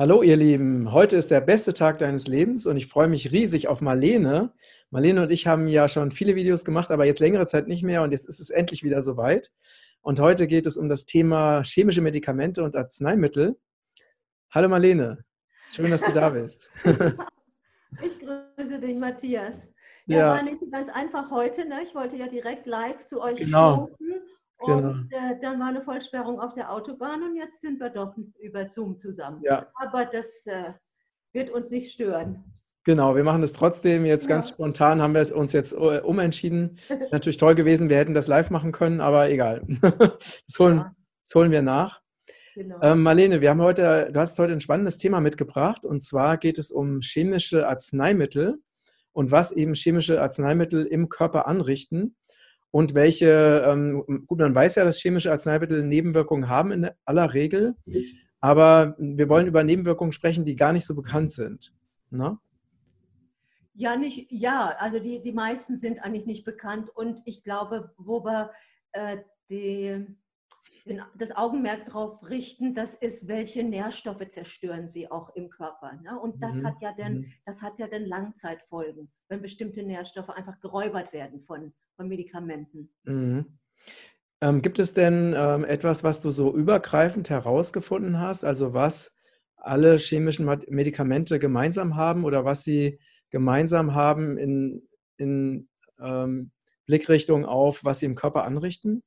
Hallo ihr Lieben, heute ist der beste Tag deines Lebens und ich freue mich riesig auf Marlene. Marlene und ich haben ja schon viele Videos gemacht, aber jetzt längere Zeit nicht mehr und jetzt ist es endlich wieder soweit. Und heute geht es um das Thema chemische Medikamente und Arzneimittel. Hallo Marlene, schön, dass du da bist. ich grüße dich, Matthias. Ja, ja, war nicht ganz einfach heute. Ne? Ich wollte ja direkt live zu euch genau. stoßen Genau. Und äh, dann war eine Vollsperrung auf der Autobahn und jetzt sind wir doch über Zoom zusammen. Ja. Aber das äh, wird uns nicht stören. Genau, wir machen es trotzdem. Jetzt ja. ganz spontan haben wir uns jetzt äh, umentschieden. Ist natürlich toll gewesen, wir hätten das live machen können, aber egal. Das holen, ja. das holen wir nach. Genau. Ähm, Marlene, wir haben heute, du hast heute ein spannendes Thema mitgebracht und zwar geht es um chemische Arzneimittel und was eben chemische Arzneimittel im Körper anrichten und welche, ähm, gut, man weiß ja, dass chemische Arzneimittel Nebenwirkungen haben in aller Regel, aber wir wollen über Nebenwirkungen sprechen, die gar nicht so bekannt sind. Ne? Ja, nicht, ja, also die, die meisten sind eigentlich nicht bekannt und ich glaube, wo wir äh, die, das Augenmerk darauf richten, das ist, welche Nährstoffe zerstören sie auch im Körper. Ne? Und das, mhm. hat ja dann, mhm. das hat ja dann Langzeitfolgen, wenn bestimmte Nährstoffe einfach geräubert werden von, von Medikamenten. Mhm. Ähm, gibt es denn ähm, etwas, was du so übergreifend herausgefunden hast, also was alle chemischen Medikamente gemeinsam haben oder was sie gemeinsam haben in, in ähm, Blickrichtung auf, was sie im Körper anrichten?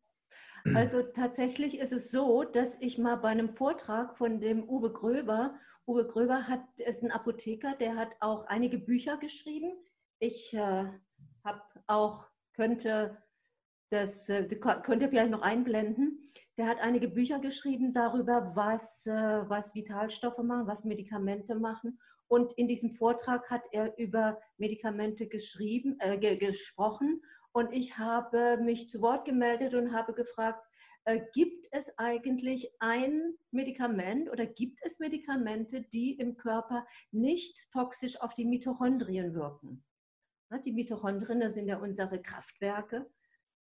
Also tatsächlich ist es so, dass ich mal bei einem Vortrag von dem Uwe Gröber, Uwe Gröber hat, ist ein Apotheker, der hat auch einige Bücher geschrieben. Ich äh, habe auch, könnte das, äh, könnt ihr vielleicht noch einblenden. Der hat einige Bücher geschrieben darüber, was, äh, was Vitalstoffe machen, was Medikamente machen. Und in diesem Vortrag hat er über Medikamente geschrieben, äh, gesprochen und ich habe mich zu Wort gemeldet und habe gefragt, äh, gibt es eigentlich ein Medikament oder gibt es Medikamente, die im Körper nicht toxisch auf die Mitochondrien wirken? Die Mitochondrien, das sind ja unsere Kraftwerke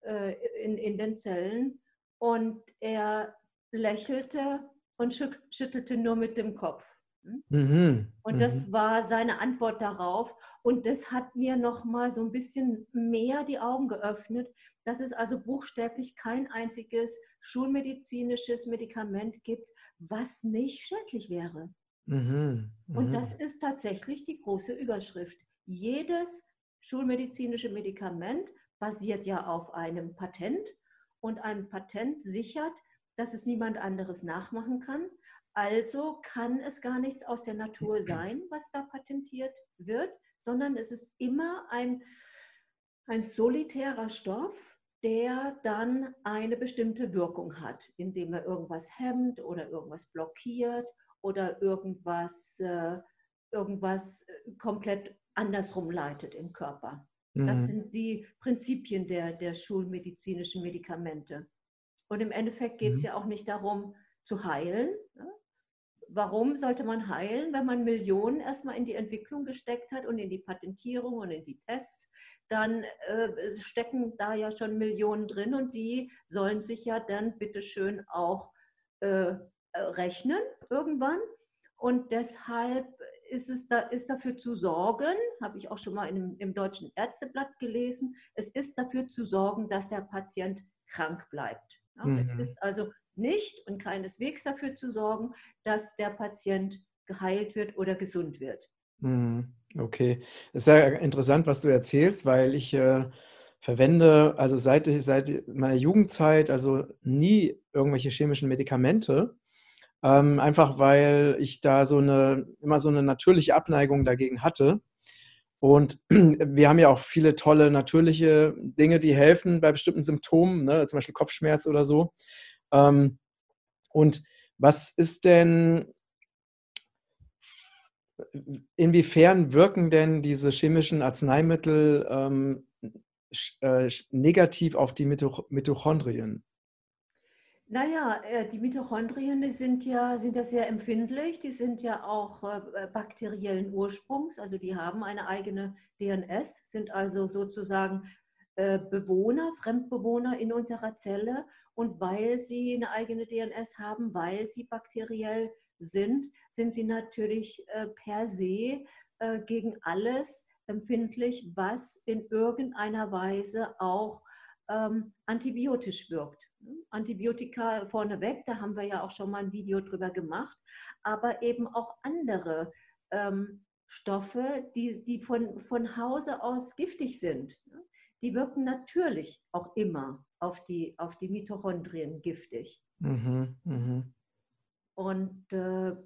äh, in, in den Zellen. Und er lächelte und schüttelte nur mit dem Kopf. Hm? Mhm. Und das mhm. war seine Antwort darauf. Und das hat mir nochmal so ein bisschen mehr die Augen geöffnet, dass es also buchstäblich kein einziges schulmedizinisches Medikament gibt, was nicht schädlich wäre. Mhm. Mhm. Und das ist tatsächlich die große Überschrift. Jedes schulmedizinische Medikament basiert ja auf einem Patent und ein Patent sichert, dass es niemand anderes nachmachen kann. Also kann es gar nichts aus der Natur sein, was da patentiert wird, sondern es ist immer ein, ein solitärer Stoff, der dann eine bestimmte Wirkung hat, indem er irgendwas hemmt oder irgendwas blockiert oder irgendwas, äh, irgendwas äh, komplett andersrum leitet im Körper. Mhm. Das sind die Prinzipien der, der schulmedizinischen Medikamente. Und im Endeffekt geht es mhm. ja auch nicht darum, zu heilen, ne? Warum sollte man heilen, wenn man Millionen erstmal in die Entwicklung gesteckt hat und in die Patentierung und in die Tests? Dann äh, stecken da ja schon Millionen drin und die sollen sich ja dann bitteschön auch äh, rechnen irgendwann. Und deshalb ist es da, ist dafür zu sorgen, habe ich auch schon mal in, im Deutschen Ärzteblatt gelesen, es ist dafür zu sorgen, dass der Patient krank bleibt. Ja, mhm. Es ist also nicht und keineswegs dafür zu sorgen, dass der Patient geheilt wird oder gesund wird. Hm, okay, das ist ja interessant, was du erzählst, weil ich äh, verwende also seit, seit meiner Jugendzeit also nie irgendwelche chemischen Medikamente. Ähm, einfach weil ich da so eine immer so eine natürliche Abneigung dagegen hatte. Und wir haben ja auch viele tolle natürliche Dinge, die helfen bei bestimmten Symptomen, ne? zum Beispiel Kopfschmerz oder so. Ähm, und was ist denn, inwiefern wirken denn diese chemischen Arzneimittel ähm, äh, negativ auf die Mitochondrien? Naja, äh, die Mitochondrien sind, ja, sind ja sehr empfindlich, die sind ja auch äh, bakteriellen Ursprungs, also die haben eine eigene DNS, sind also sozusagen Bewohner, Fremdbewohner in unserer Zelle und weil sie eine eigene DNS haben, weil sie bakteriell sind, sind sie natürlich äh, per se äh, gegen alles empfindlich, was in irgendeiner Weise auch ähm, antibiotisch wirkt. Antibiotika vorneweg, da haben wir ja auch schon mal ein Video drüber gemacht, aber eben auch andere ähm, Stoffe, die, die von, von Hause aus giftig sind. Die wirken natürlich auch immer auf die, auf die Mitochondrien giftig. Mhm, mh. Und äh,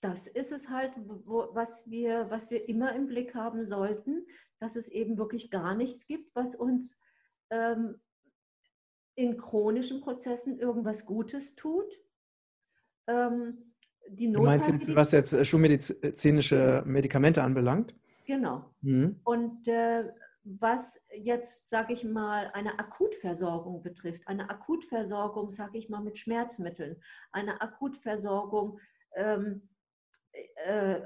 das ist es halt, wo, was, wir, was wir immer im Blick haben sollten, dass es eben wirklich gar nichts gibt, was uns ähm, in chronischen Prozessen irgendwas Gutes tut. Ähm, die du meinst jetzt, was jetzt äh, schulmedizinische Medikamente anbelangt? Genau. Mhm. Und äh, was jetzt, sage ich mal, eine Akutversorgung betrifft, eine Akutversorgung, sage ich mal, mit Schmerzmitteln, eine Akutversorgung ähm, äh,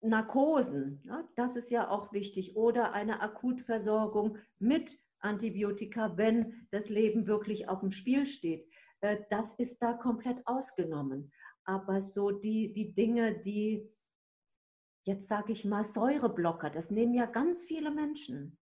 Narkosen, ja, das ist ja auch wichtig, oder eine Akutversorgung mit Antibiotika, wenn das Leben wirklich auf dem Spiel steht. Äh, das ist da komplett ausgenommen. Aber so die, die Dinge, die, jetzt sage ich mal, Säureblocker, das nehmen ja ganz viele Menschen.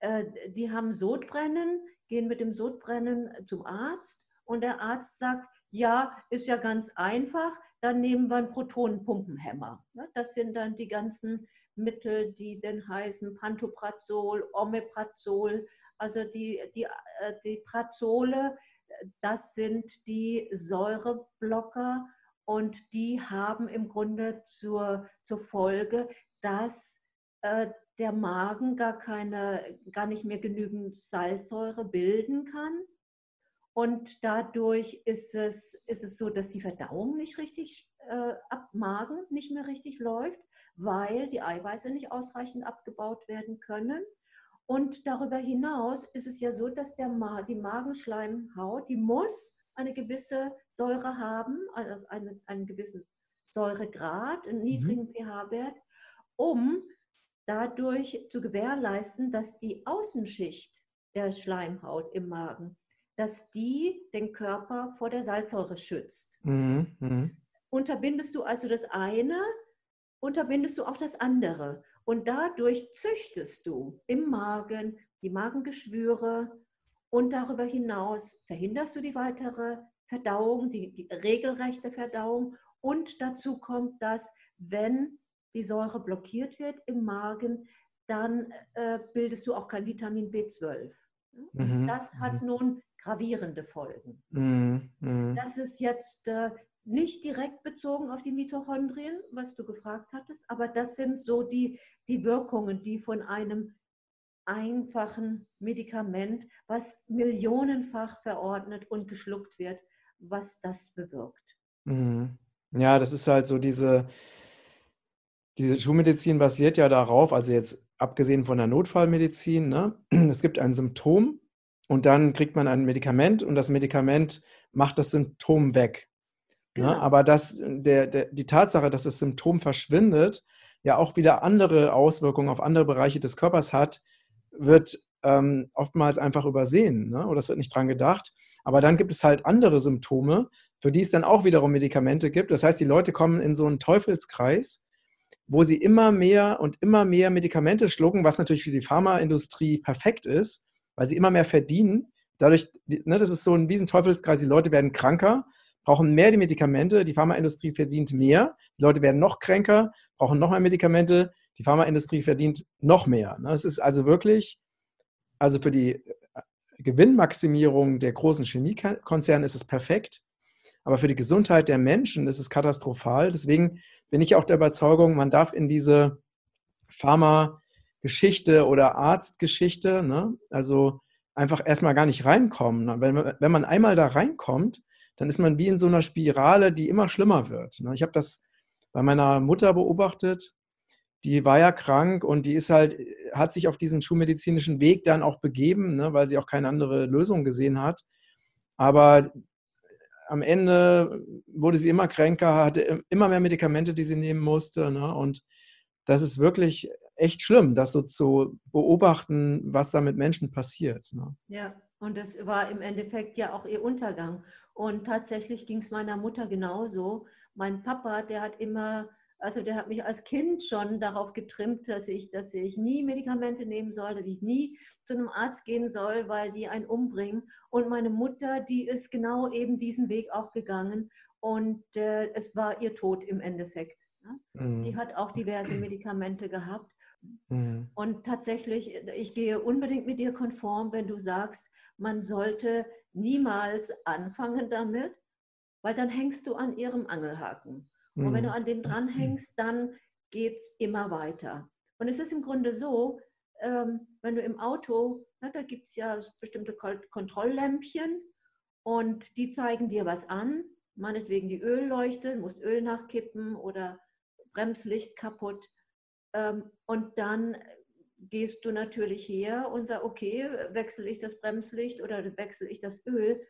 Äh, die haben Sodbrennen, gehen mit dem Sodbrennen zum Arzt und der Arzt sagt, ja, ist ja ganz einfach, dann nehmen wir einen Protonenpumpenhemmer. Das sind dann die ganzen Mittel, die denn heißen Pantoprazol, Omeprazol, also die, die, äh, die Prazole, das sind die Säureblocker und die haben im Grunde zur, zur Folge, dass äh, der Magen gar, keine, gar nicht mehr genügend Salzsäure bilden kann. Und dadurch ist es, ist es so, dass die Verdauung nicht richtig äh, ab Magen nicht mehr richtig läuft weil die Eiweiße nicht ausreichend abgebaut werden können. Und darüber hinaus ist es ja so, dass der Ma die Magenschleimhaut, die muss eine gewisse Säure haben, also eine, einen gewissen Säuregrad, einen mhm. niedrigen mhm. pH-Wert, um dadurch zu gewährleisten, dass die Außenschicht der Schleimhaut im Magen, dass die den Körper vor der Salzsäure schützt. Mhm. Mhm. Unterbindest du also das eine, unterbindest du auch das andere. Und dadurch züchtest du im Magen die Magengeschwüre und darüber hinaus verhinderst du die weitere Verdauung, die, die regelrechte Verdauung. Und dazu kommt, dass wenn die Säure blockiert wird im Magen, dann äh, bildest du auch kein Vitamin B12. Mhm. Das hat mhm. nun gravierende Folgen. Mhm. mhm. Das ist jetzt äh, nicht direkt bezogen auf die Mitochondrien, was du gefragt hattest, aber das sind so die, die Wirkungen, die von einem einfachen Medikament, was millionenfach verordnet und geschluckt wird, was das bewirkt. Mhm. Ja, das ist halt so diese, diese Schulmedizin basiert ja darauf, also jetzt abgesehen von der Notfallmedizin, ne? es gibt ein Symptom und dann kriegt man ein Medikament und das Medikament macht das Symptom weg. Ne? Genau. Ne? Aber das, der, der, die Tatsache, dass das Symptom verschwindet, ja auch wieder andere Auswirkungen auf andere Bereiche des Körpers hat, wird ähm, oftmals einfach übersehen ne? oder es wird nicht dran gedacht. Aber dann gibt es halt andere Symptome, für die es dann auch wiederum Medikamente gibt. Das heißt, die Leute kommen in so einen Teufelskreis, wo sie immer mehr und immer mehr Medikamente schlucken, was natürlich für die Pharmaindustrie perfekt ist, weil sie immer mehr verdienen. Dadurch, ne, das ist so ein, wie ein Teufelskreis, die Leute werden kranker brauchen mehr die Medikamente, die Pharmaindustrie verdient mehr, die Leute werden noch kränker, brauchen noch mehr Medikamente, die Pharmaindustrie verdient noch mehr. Ne? Es ist also wirklich, also für die äh, Gewinnmaximierung der großen Chemiekonzerne ist es perfekt, aber für die Gesundheit der Menschen ist es katastrophal. Deswegen bin ich auch der Überzeugung, man darf in diese Pharma-Geschichte oder Arztgeschichte, ne, also einfach erstmal gar nicht reinkommen. Wenn, wenn man einmal da reinkommt, dann ist man wie in so einer Spirale, die immer schlimmer wird. Ne? Ich habe das bei meiner Mutter beobachtet. Die war ja krank und die ist halt, hat sich auf diesen schulmedizinischen Weg dann auch begeben, ne, weil sie auch keine andere Lösung gesehen hat. Aber am Ende wurde sie immer kränker, hatte immer mehr Medikamente, die sie nehmen musste. Ne? Und das ist wirklich echt schlimm, das so zu beobachten, was da mit Menschen passiert. Ja, Und das war im Endeffekt ja auch ihr Untergang. Und tatsächlich ging es meiner Mutter genauso. Mein Papa, der hat immer, also der hat mich als Kind schon darauf getrimmt, dass ich, dass ich nie Medikamente nehmen soll, dass ich nie zu einem Arzt gehen soll, weil die einen umbringen. Und meine Mutter, die ist genau eben diesen Weg auch gegangen. Und äh, es war ihr Tod im Endeffekt. Ne? Mhm. Sie hat auch diverse Medikamente gehabt. Mhm. Und tatsächlich, ich gehe unbedingt mit dir konform, wenn du sagst, man sollte niemals anfangen damit, weil dann hängst du an ihrem Angelhaken. Mhm. Und wenn du mhm. an dem dranhängst, dann geht es immer weiter. Und es ist im Grunde so, ähm, wenn du im Auto, na, da gibt es ja bestimmte Kontrolllämpchen und die zeigen dir was an, meinetwegen die Ölleuchte, musst Öl nachkippen oder Bremslicht kaputt. Ähm, und dann gehst du natürlich her und sagst, okay, wechsle ich das Bremslicht oder wechsle ich das Öl.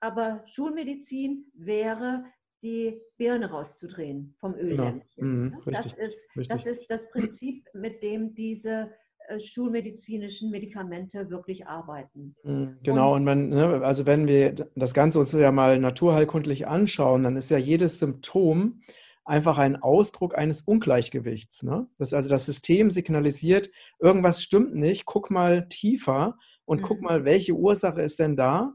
Aber Schulmedizin wäre, die Birne rauszudrehen vom Öllämpchen. Genau. Mhm, das, ist, das ist das Prinzip, mit dem diese äh, schulmedizinischen Medikamente wirklich arbeiten. Mhm, genau, und, und man, ne, also wenn wir das Ganze uns ja mal naturheilkundlich anschauen, dann ist ja jedes Symptom einfach ein Ausdruck eines Ungleichgewichts. Ne? Das, also das System signalisiert, irgendwas stimmt nicht, guck mal tiefer und mhm. guck mal, welche Ursache ist denn da?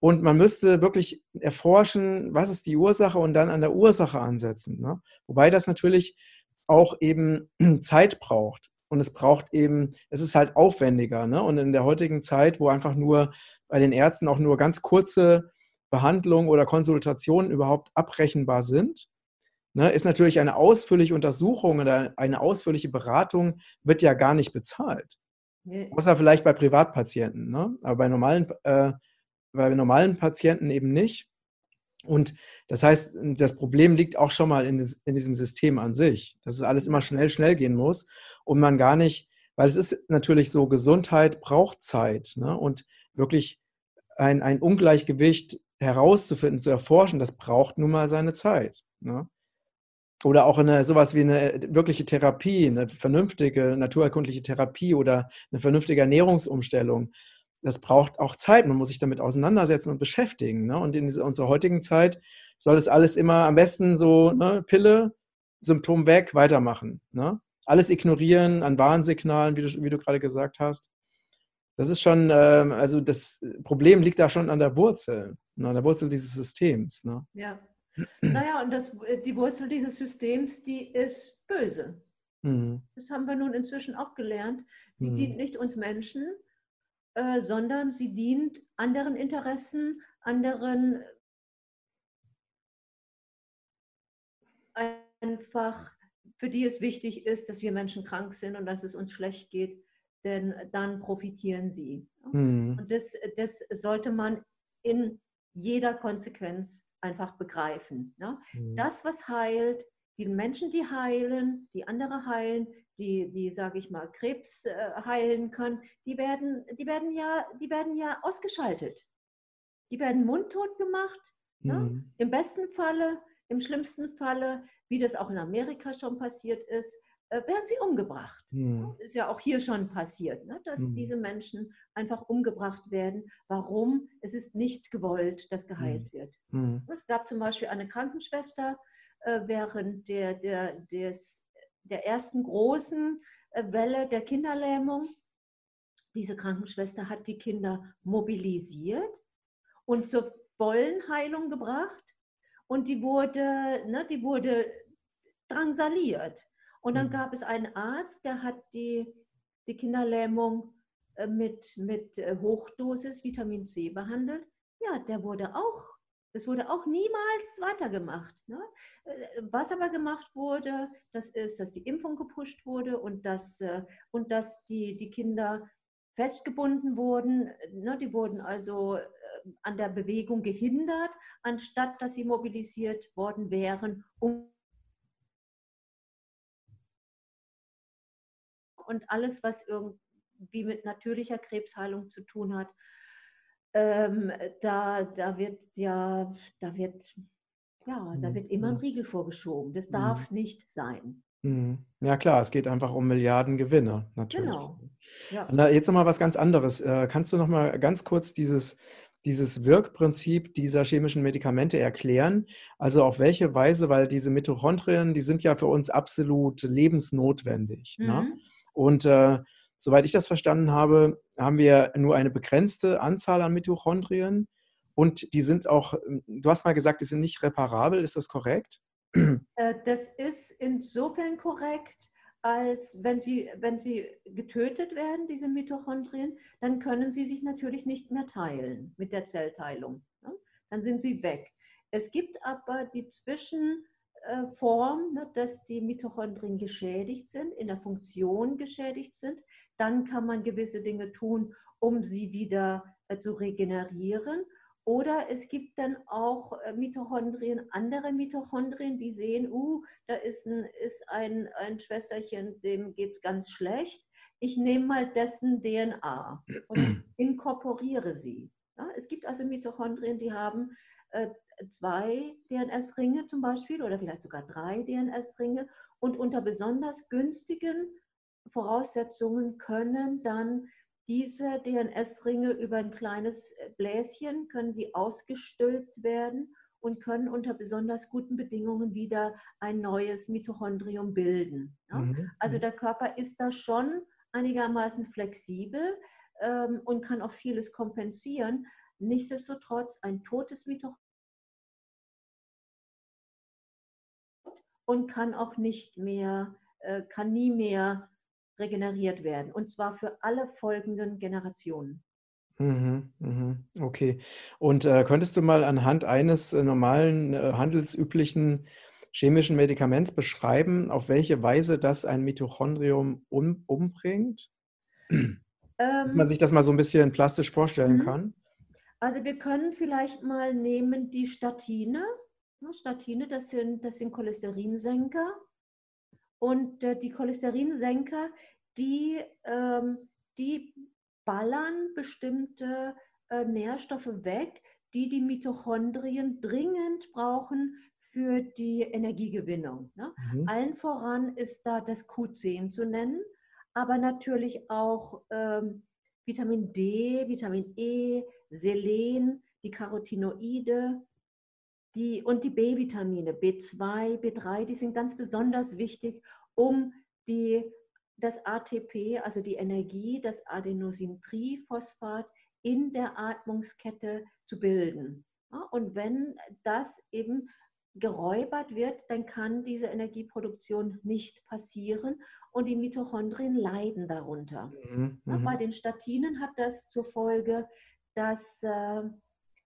Und man müsste wirklich erforschen, was ist die Ursache und dann an der Ursache ansetzen. Ne? Wobei das natürlich auch eben Zeit braucht. Und es braucht eben, es ist halt aufwendiger. Ne? Und in der heutigen Zeit, wo einfach nur bei den Ärzten auch nur ganz kurze Behandlungen oder Konsultationen überhaupt abrechenbar sind, ne, ist natürlich eine ausführliche Untersuchung oder eine ausführliche Beratung wird ja gar nicht bezahlt. Außer vielleicht bei Privatpatienten. Ne? Aber bei normalen, äh, bei normalen Patienten eben nicht. Und das heißt, das Problem liegt auch schon mal in, in diesem System an sich, dass es alles immer schnell, schnell gehen muss und man gar nicht, weil es ist natürlich so, Gesundheit braucht Zeit ne? und wirklich ein, ein Ungleichgewicht herauszufinden, zu erforschen, das braucht nun mal seine Zeit. Ne? Oder auch eine, sowas wie eine wirkliche Therapie, eine vernünftige naturerkundliche Therapie oder eine vernünftige Ernährungsumstellung das braucht auch Zeit. Man muss sich damit auseinandersetzen und beschäftigen. Ne? Und in dieser, unserer heutigen Zeit soll es alles immer am besten so ne, Pille, Symptom weg, weitermachen. Ne? Alles ignorieren an Warnsignalen, wie du, wie du gerade gesagt hast. Das ist schon, ähm, also das Problem liegt da schon an der Wurzel, ne? an der Wurzel dieses Systems. Ne? Ja. Naja, und das, die Wurzel dieses Systems, die ist böse. Mhm. Das haben wir nun inzwischen auch gelernt. Sie mhm. dient nicht uns Menschen, äh, sondern sie dient anderen Interessen, anderen einfach, für die es wichtig ist, dass wir Menschen krank sind und dass es uns schlecht geht, denn dann profitieren sie. Mhm. Und das, das sollte man in jeder Konsequenz einfach begreifen. Ne? Mhm. Das, was heilt, die Menschen, die heilen, die andere heilen, die, die sage ich mal, Krebs äh, heilen können, die werden, die, werden ja, die werden ja ausgeschaltet. Die werden mundtot gemacht. Mhm. Ne? Im besten Falle, im schlimmsten Falle, wie das auch in Amerika schon passiert ist, äh, werden sie umgebracht. Mhm. Ist ja auch hier schon passiert, ne? dass mhm. diese Menschen einfach umgebracht werden. Warum? Es ist nicht gewollt, dass geheilt mhm. wird. Mhm. Es gab zum Beispiel eine Krankenschwester äh, während der, der, des der ersten großen äh, Welle der Kinderlähmung. Diese Krankenschwester hat die Kinder mobilisiert und zur vollen Heilung gebracht. Und die wurde, ne, die wurde drangsaliert. Und dann mhm. gab es einen Arzt, der hat die, die Kinderlähmung äh, mit, mit äh, Hochdosis Vitamin C behandelt. Ja, der wurde auch es wurde auch niemals weitergemacht. Ne? Äh, was aber gemacht wurde, das ist, dass die Impfung gepusht wurde und dass, äh, und dass die, die Kinder festgebunden wurden. Ne? Die wurden also äh, an der Bewegung gehindert, anstatt dass sie mobilisiert worden wären, um und alles, was irgendwie mit natürlicher Krebsheilung zu tun hat, ähm, da, da wird ja, da wird, ja, da mhm, wird immer ein. Riegel vorgeschoben. Das darf mhm. nicht sein. Mhm. Ja klar, es geht einfach um Milliarden Gewinne, natürlich. Genau, ja. Und da jetzt noch mal was ganz anderes. Äh, kannst du noch mal ganz kurz dieses dieses Wirkprinzip dieser chemischen Medikamente erklären? Also auf welche Weise, weil diese Mitochondrien, die sind ja für uns absolut lebensnotwendig, ne? Mhm. Und, äh, soweit ich das verstanden habe, haben wir nur eine begrenzte Anzahl an Mitochondrien und die sind auch du hast mal gesagt, die sind nicht reparabel, ist das korrekt? Äh, das ist insofern korrekt, als wenn sie, wenn sie getötet werden, diese Mitochondrien, dann können sie sich natürlich nicht mehr teilen mit der Zellteilung. Ne? Dann sind sie weg. Es gibt aber die Zwischenform, ne, dass die Mitochondrien geschädigt sind, in der Funktion geschädigt sind. Dann kann man gewisse Dinge tun, um sie wieder äh, zu regenerieren. Oder es gibt dann auch äh, Mitochondrien, andere Mitochondrien, die sehen, uh, da ist ein, ist ein, ein Schwesterchen, dem geht es ganz schlecht. Ich nehme mal dessen DNA und inkorporiere sie. Ja, es gibt also Mitochondrien, die haben äh, zwei DNS-Ringe zum Beispiel oder vielleicht sogar drei DNS-Ringe und unter besonders günstigen Voraussetzungen können dann diese DNS-Ringe über ein kleines äh, Bläschen können die ausgestülpt werden und können unter besonders guten Bedingungen wieder ein neues Mitochondrium bilden. Ja? Mhm. Also mhm. der Körper ist da schon einigermaßen flexibel ähm, und kann auch vieles kompensieren. Nichtsdestotrotz ein totes und kann auch nicht mehr, äh, kann nie mehr regeneriert werden. Und zwar für alle folgenden Generationen. Mhm, mhm, okay. Und äh, könntest du mal anhand eines äh, normalen, äh, handelsüblichen chemischen Medikaments beschreiben, auf welche Weise das ein Mitochondrium um, umbringt? Dass man Ähm, sich das mal so ein bisschen plastisch vorstellen mhm. kann? also wir können vielleicht mal nehmen die Statine. Ja, Statine, das sind, das sind Cholesterinsenker. Und äh, die Cholesterinsenker, die, ähm, die ballern bestimmte äh, Nährstoffe weg, die die Mitochondrien dringend brauchen für die Energiegewinnung. Ne? Mhm. Allen voran ist da das Q10 zu nennen, aber natürlich auch ähm, Vitamin D, Vitamin E, Selen, die Carotinoide, die, und die B-Vitamine, B2, B3, die sind ganz besonders wichtig, um die, das ATP, also die Energie, das Adenosintriphosphat in der Atmungskette zu bilden. Und wenn das eben geräubert wird, dann kann diese Energieproduktion nicht passieren und die Mitochondrien leiden darunter. Mhm, bei mhm. den Statinen hat das zur Folge, dass, äh,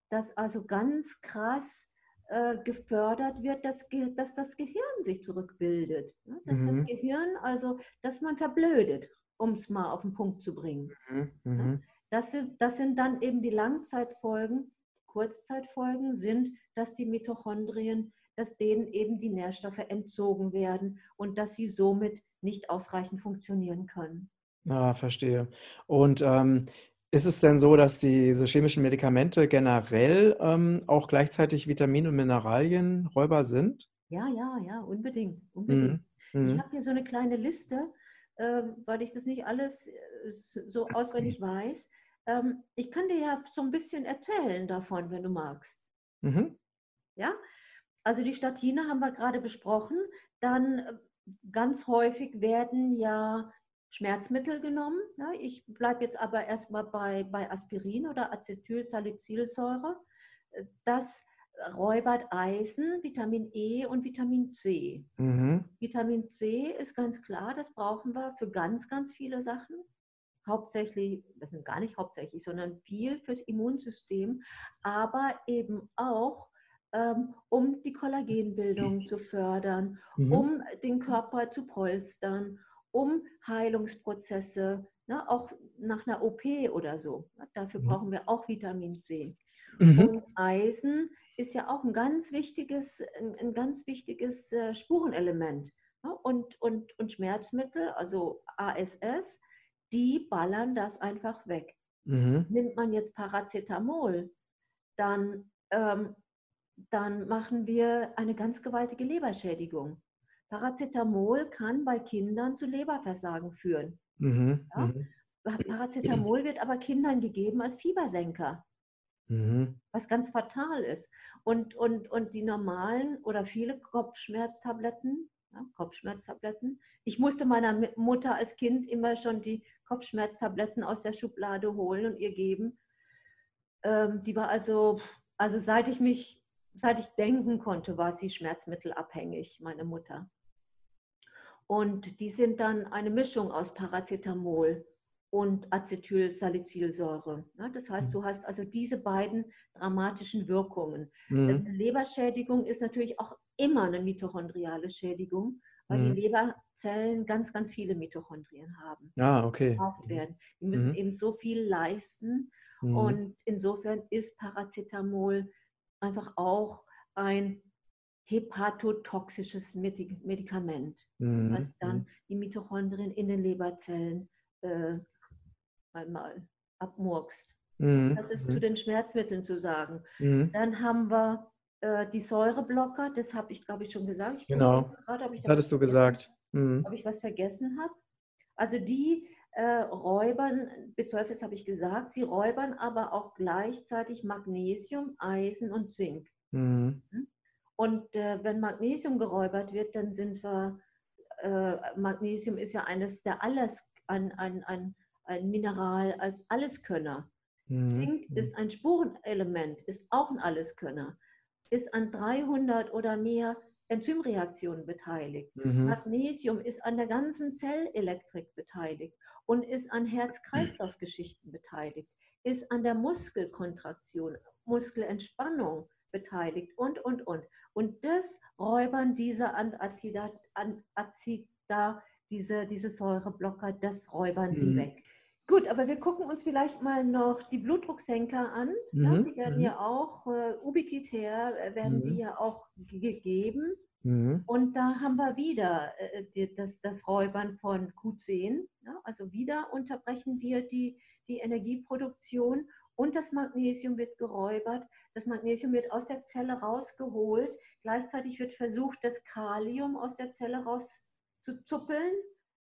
dass also ganz krass äh, gefördert wird, dass, dass das Gehirn sich zurückbildet. Ne? Dass das Mhm. Gehirn, also, dass man verblödet, um es mal auf den Punkt zu bringen. Mhm. Ne? Mhm. Das sind, das sind dann eben die Langzeitfolgen. Kurzzeitfolgen sind, dass die Mitochondrien, dass denen eben die Nährstoffe entzogen werden und dass sie somit nicht ausreichend funktionieren können. Ah, verstehe. Und ähm, ist es denn so, dass diese chemischen Medikamente generell ähm, auch gleichzeitig Vitamin- und Mineralienräuber sind? Ja, ja, ja, unbedingt, unbedingt. Mhm. Ich Mhm. habe hier so eine kleine Liste, ähm, weil ich das nicht alles äh, so auswendig weiß. Ähm, ich kann dir ja so ein bisschen erzählen davon, wenn du magst. Mhm. Ja, also die Statine haben wir gerade besprochen. Dann äh, ganz häufig werden ja Schmerzmittel genommen. Ja, ich bleibe jetzt aber erstmal bei, bei Aspirin oder Acetylsalicylsäure. Das räubert Eisen, Vitamin E und Vitamin C. Mhm. Vitamin C ist ganz klar, das brauchen wir für ganz, ganz viele Sachen. Hauptsächlich, das sind gar nicht hauptsächlich, sondern viel fürs Immunsystem, aber eben auch, ähm, um die Kollagenbildung zu fördern, Mhm. um den Körper zu polstern, um Heilungsprozesse, ne, auch nach einer OP oder so. Dafür Mhm. brauchen wir auch Vitamin C. Mhm. Und Eisen ist ja auch ein ganz wichtiges, ein, ein ganz wichtiges äh, Spurenelement. Ne? Und, und, und Schmerzmittel, also ASS, die ballern das einfach weg. Mhm. Nimmt man jetzt Paracetamol, dann, ähm, dann machen wir eine ganz gewaltige Leberschädigung. Paracetamol kann bei Kindern zu Leberversagen führen. Mhm, ja? Mhm. Paracetamol wird aber Kindern gegeben als Fiebersenker, mhm. was ganz fatal ist. Und, und, und die normalen oder viele Kopfschmerztabletten, ja, Kopfschmerztabletten, ich musste meiner Mutter als Kind immer schon die Kopfschmerztabletten aus der Schublade holen und ihr geben. Ähm, die war also, also seit ich mich, seit ich denken konnte, war sie schmerzmittelabhängig, meine Mutter. Und die sind dann eine Mischung aus Paracetamol und Acetylsalicylsäure. Das heißt, mhm. du hast also diese beiden dramatischen Wirkungen. Mhm. Leberschädigung ist natürlich auch immer eine mitochondriale Schädigung, weil mhm. die Leberzellen ganz, ganz viele Mitochondrien haben. Ah, okay. Werden. Die müssen mhm. eben so viel leisten. Mhm. Und insofern ist Paracetamol einfach auch ein hepatotoxisches Medikament, mhm. was dann die Mitochondrien in den Leberzellen äh, einmal abmurkst. Mhm. Das ist mhm. zu den Schmerzmitteln zu sagen. Mhm. Dann haben wir äh, die Säureblocker, das habe ich, glaube ich, schon gesagt. Ich genau, grad, das hattest du gesagt. Mhm. Ob ich was vergessen habe. Also die äh, räubern, B12 habe ich gesagt, sie räubern aber auch gleichzeitig Magnesium, Eisen und Zink. Mhm. Und äh, wenn Magnesium geräubert wird, dann sind wir, äh, Magnesium ist ja eines der alles, ein, ein, ein, ein Mineral als Alleskönner. Mhm. Zink mhm. ist ein Spurenelement, ist auch ein Alleskönner, ist an 300 oder mehr Enzymreaktionen beteiligt. Mhm. Magnesium ist an der ganzen Zellelektrik beteiligt und ist an Herz-Kreislauf-Geschichten beteiligt, ist an der Muskelkontraktion, Muskelentspannung beteiligt und, und, und. Und das räubern diese Anazida, Anazida diese, diese Säureblocker, das räubern mhm. sie weg. Gut, aber wir gucken uns vielleicht mal noch die Blutdrucksenker an. Mhm. Ja, die werden mhm. ja auch, äh, ubiquitär äh, werden die mhm. ja auch gegeben. Mhm. Und da haben wir wieder äh, das, das Räubern von Q10. Ja, also wieder unterbrechen wir die, die Energieproduktion und das Magnesium wird geräubert. Das Magnesium wird aus der Zelle rausgeholt. Gleichzeitig wird versucht, das Kalium aus der Zelle rauszuzuppeln,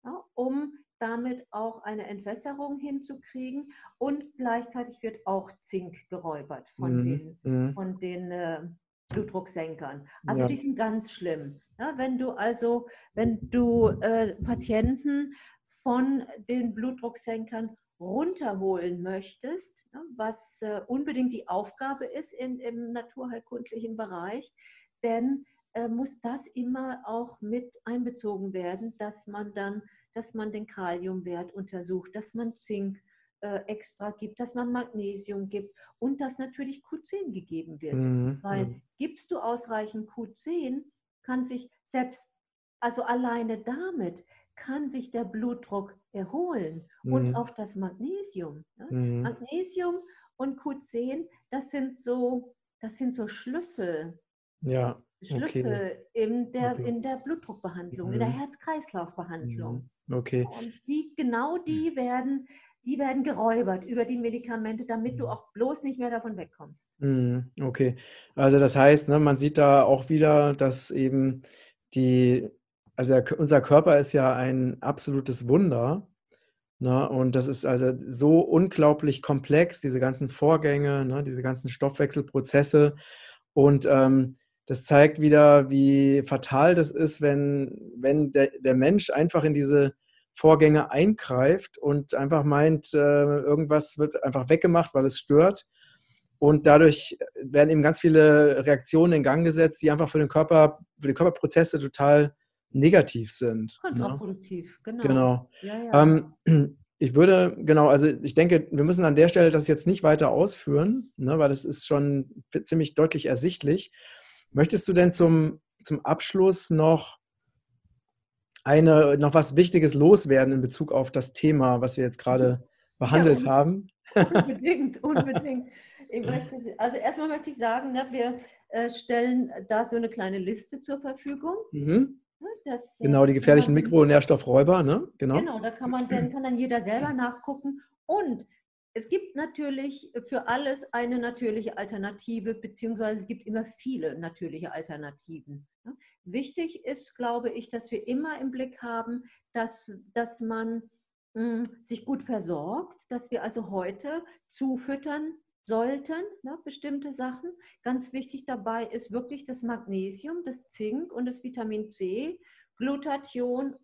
ja, um damit auch eine Entwässerung hinzukriegen. Und gleichzeitig wird auch Zink geräubert von mhm. den, mhm. von den äh, Blutdrucksenkern. Also ja. die sind ganz schlimm. Ja, wenn du also, wenn du äh, Patienten von den Blutdrucksenkern runterholen möchtest, ne, was äh, unbedingt die Aufgabe ist in, im naturheilkundlichen Bereich, denn äh, muss das immer auch mit einbezogen werden, dass man dann, dass man den Kaliumwert untersucht, dass man Zink äh, extra gibt, dass man Magnesium gibt und dass natürlich Q10 gegeben wird. Mhm. Weil mhm. gibst du ausreichend Q10, kann sich selbst, also alleine damit kann sich der Blutdruck erholen mhm. und auch das Magnesium. Ne? Mhm. Magnesium und Q10, das sind so, das sind so Schlüssel. Ja. Schlüssel okay. in, der, okay. in der Blutdruckbehandlung, mhm. in der mhm. Herz-Kreislauf-Behandlung. Mhm. Okay. Und die, genau die werden, die werden geräubert über die Medikamente, damit du auch bloß nicht mehr davon wegkommst. Okay. Also das heißt, ne, man sieht da auch wieder, dass eben die also unser Körper ist ja ein absolutes Wunder. Ne? Und das ist also so unglaublich komplex, diese ganzen Vorgänge, ne? diese ganzen Stoffwechselprozesse. Und ähm, das zeigt wieder, wie fatal das ist, wenn, wenn der, der Mensch einfach in diese Vorgänge eingreift und einfach meint, äh, irgendwas wird einfach weggemacht, weil es stört. Und dadurch werden eben ganz viele Reaktionen in Gang gesetzt, die einfach für den Körper, für die Körperprozesse total negativ sind. Ne? Kontraproduktiv, ne? genau. Genau. Ja, ja. Ähm, ich würde, genau, also ich denke, wir müssen an der Stelle das jetzt nicht weiter ausführen, ne, weil das ist schon ziemlich deutlich ersichtlich. Möchtest du denn zum, zum Abschluss noch eine, noch was Wichtiges loswerden in Bezug auf das Thema, was wir jetzt gerade behandelt ja, haben? Unbedingt, unbedingt. Möchte, also erstmal möchte ich sagen, ne, wir äh, stellen da so eine kleine Liste zur Verfügung. Mhm. Ne, das, äh, genau, die gefährlichen Mikronährstoffräuber, ne? Genau. Genau, da kann man dann, kann dann jeder selber nachgucken. Und es gibt natürlich für alles eine natürliche Alternative, beziehungsweise es gibt immer viele natürliche Alternativen. Wichtig ist, glaube ich, dass wir immer im Blick haben, dass, dass man mh, hm, sich gut versorgt, dass wir also heute zufüttern sollten, ne, bestimmte Sachen. Ganz wichtig dabei ist wirklich das Magnesium, das Zink und das Vitamin C, Glutathion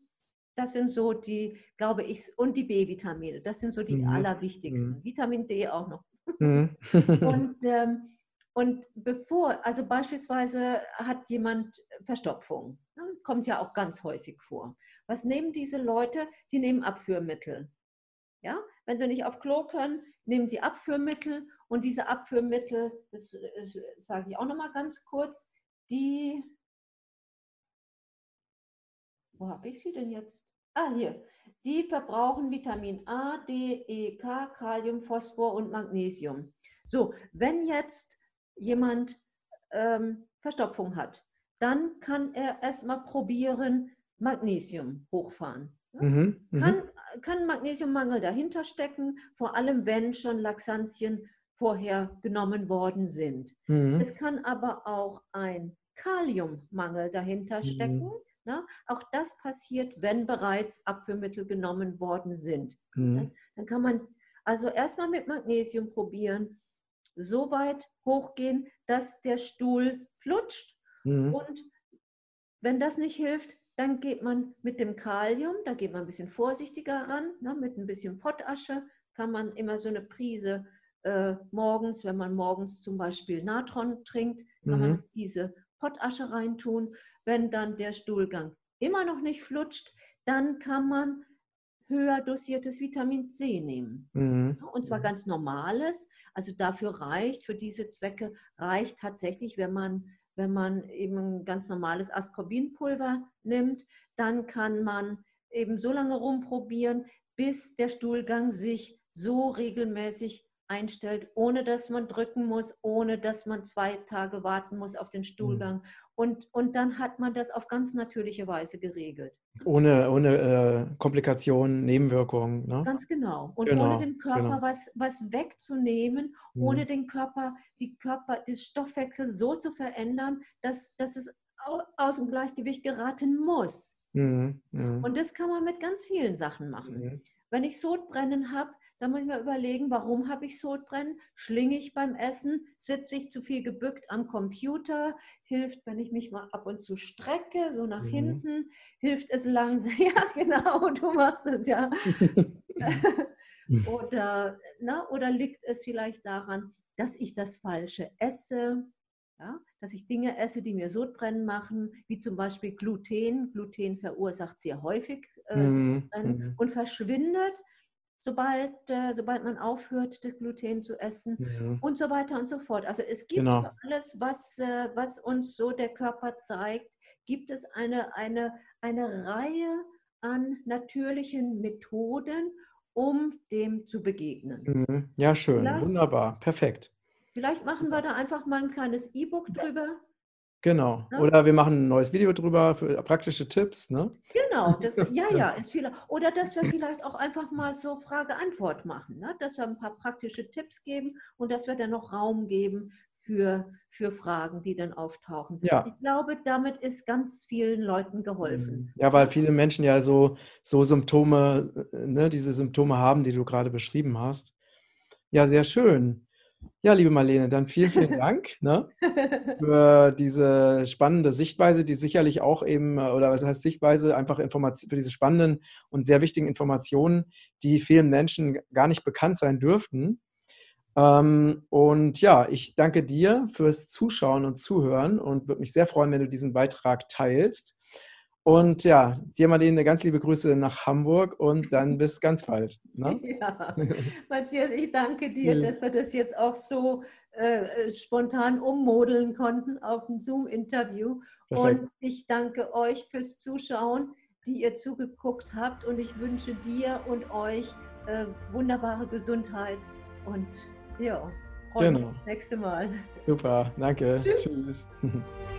das sind so die, glaube ich, und die B-Vitamine. Das sind so die mhm. allerwichtigsten. Mhm. Vitamin D auch noch. Mhm. und, ähm, und bevor, also beispielsweise hat jemand Verstopfung, ne, kommt ja auch ganz häufig vor. Was nehmen diese Leute? Sie nehmen Abführmittel. Ja? Wenn sie nicht auf Klo können, nehmen sie Abführmittel und diese Abführmittel, das, äh, sage ich auch noch mal ganz kurz, die wo habe ich sie denn jetzt? Ah, hier. Die verbrauchen Vitamin A, D, E, K, Kalium, Phosphor und Magnesium. So, wenn jetzt jemand ähm, Verstopfung hat, dann kann er erstmal probieren, Magnesium hochfahren. Mhm, mhm, kann, kann Magnesiummangel dahinter stecken, vor allem wenn schon Laxantien vorher genommen worden sind. Mhm. Es kann aber auch ein Kaliummangel dahinter mhm. stecken. Ne? Auch das passiert, wenn bereits Abführmittel genommen worden sind. Mhm. Das, dann kann man also erstmal mit Magnesium probieren, so weit hochgehen, dass der Stuhl flutscht. Mhm. Und wenn das nicht hilft, dann geht man mit dem Kalium, da geht man ein bisschen vorsichtiger ran, ne, mit ein bisschen Pottasche kann man immer so eine Prise äh, morgens, wenn man morgens zum Beispiel Natron trinkt, kann mhm. man diese Pottasche reintun. Wenn dann der Stuhlgang immer noch nicht flutscht, dann kann man höher dosiertes Vitamin C nehmen. Mhm. Und zwar ganz normales. Also dafür reicht, für diese Zwecke reicht tatsächlich, wenn man, wenn man eben ganz normales Ascorbinpulver nimmt, dann kann man eben so lange rumprobieren, bis der Stuhlgang sich so regelmäßig einstellt, ohne dass man drücken muss, ohne dass man zwei Tage warten muss auf den mhm. Stuhlgang. Und, und dann hat man das auf ganz natürliche Weise geregelt. Ohne, ohne äh, Komplikationen, Nebenwirkungen. Ne? Ganz genau. Und genau, ohne dem Körper genau. was, was wegzunehmen, mhm. ohne den Körper, die Körper, das Stoffwechsel so zu verändern, dass, dass es aus dem Gleichgewicht geraten muss. Mhm. Mhm. Und das kann man mit ganz vielen Sachen machen. Mhm. Wenn ich Sodbrennen habe, da muss ich mir überlegen, warum habe ich Sodbrennen? Schlinge ich beim Essen? Sitze ich zu viel gebückt am Computer? Hilft, wenn ich mich mal ab und zu strecke, so nach mhm. hinten? Hilft es langsam? Ja, genau, du machst es ja. oder, na, oder liegt es vielleicht daran, dass ich das Falsche esse? Ja, dass ich Dinge esse, die mir Sodbrennen machen, wie zum Beispiel Gluten. Gluten verursacht sehr häufig äh, mhm. mhm. und verschwindet sobald, äh, sobald man aufhört, das Gluten zu essen ja. und so weiter und so fort. Also es gibt genau. alles, was, äh, was uns so der Körper zeigt, gibt es eine, eine, eine Reihe an natürlichen Methoden, um dem zu begegnen. Mhm. Ja, schön, vielleicht, wunderbar, perfekt. Vielleicht machen wir da einfach mal ein kleines E-Book drüber. Genau. Ja? Oder wir machen ein neues Video drüber für praktische Tipps. Ne? Genau, das, ja, ja, ist viel. Oder dass wir vielleicht auch einfach mal so Frage-Antwort machen, ne? dass wir ein paar praktische Tipps geben und dass wir dann noch Raum geben für, für Fragen, die dann auftauchen. Ja. Ich glaube, damit ist ganz vielen Leuten geholfen. Mhm. Ja, weil viele Menschen ja so, so Symptome, ne, diese Symptome haben, die du gerade beschrieben hast. Ja, sehr schön. Ja, liebe Marlene, dann vielen, vielen Dank ne, für diese spannende Sichtweise, die sicherlich auch eben, äh, oder was heißt Sichtweise, einfach Information, für diese spannenden und sehr wichtigen Informationen, die vielen Menschen gar nicht bekannt sein dürften. Ähm, und ja, ich danke dir fürs Zuschauen und Zuhören und würde mich sehr freuen, wenn du diesen Beitrag teilst. Und ja, dir Marlene eine ganz liebe Grüße nach Hamburg und dann bis ganz bald. Ne? Ja, Matthias, ich danke dir, dass wir das jetzt auch so äh, spontan ummodeln konnten auf ein Zoom-Interview. Und ich danke euch fürs Zuschauen, die ihr zugeguckt habt. Und ich wünsche dir und euch äh, wunderbare Gesundheit. Und ja, freue genau. nächste Mal. Super, danke. Tschüss. Tschüss.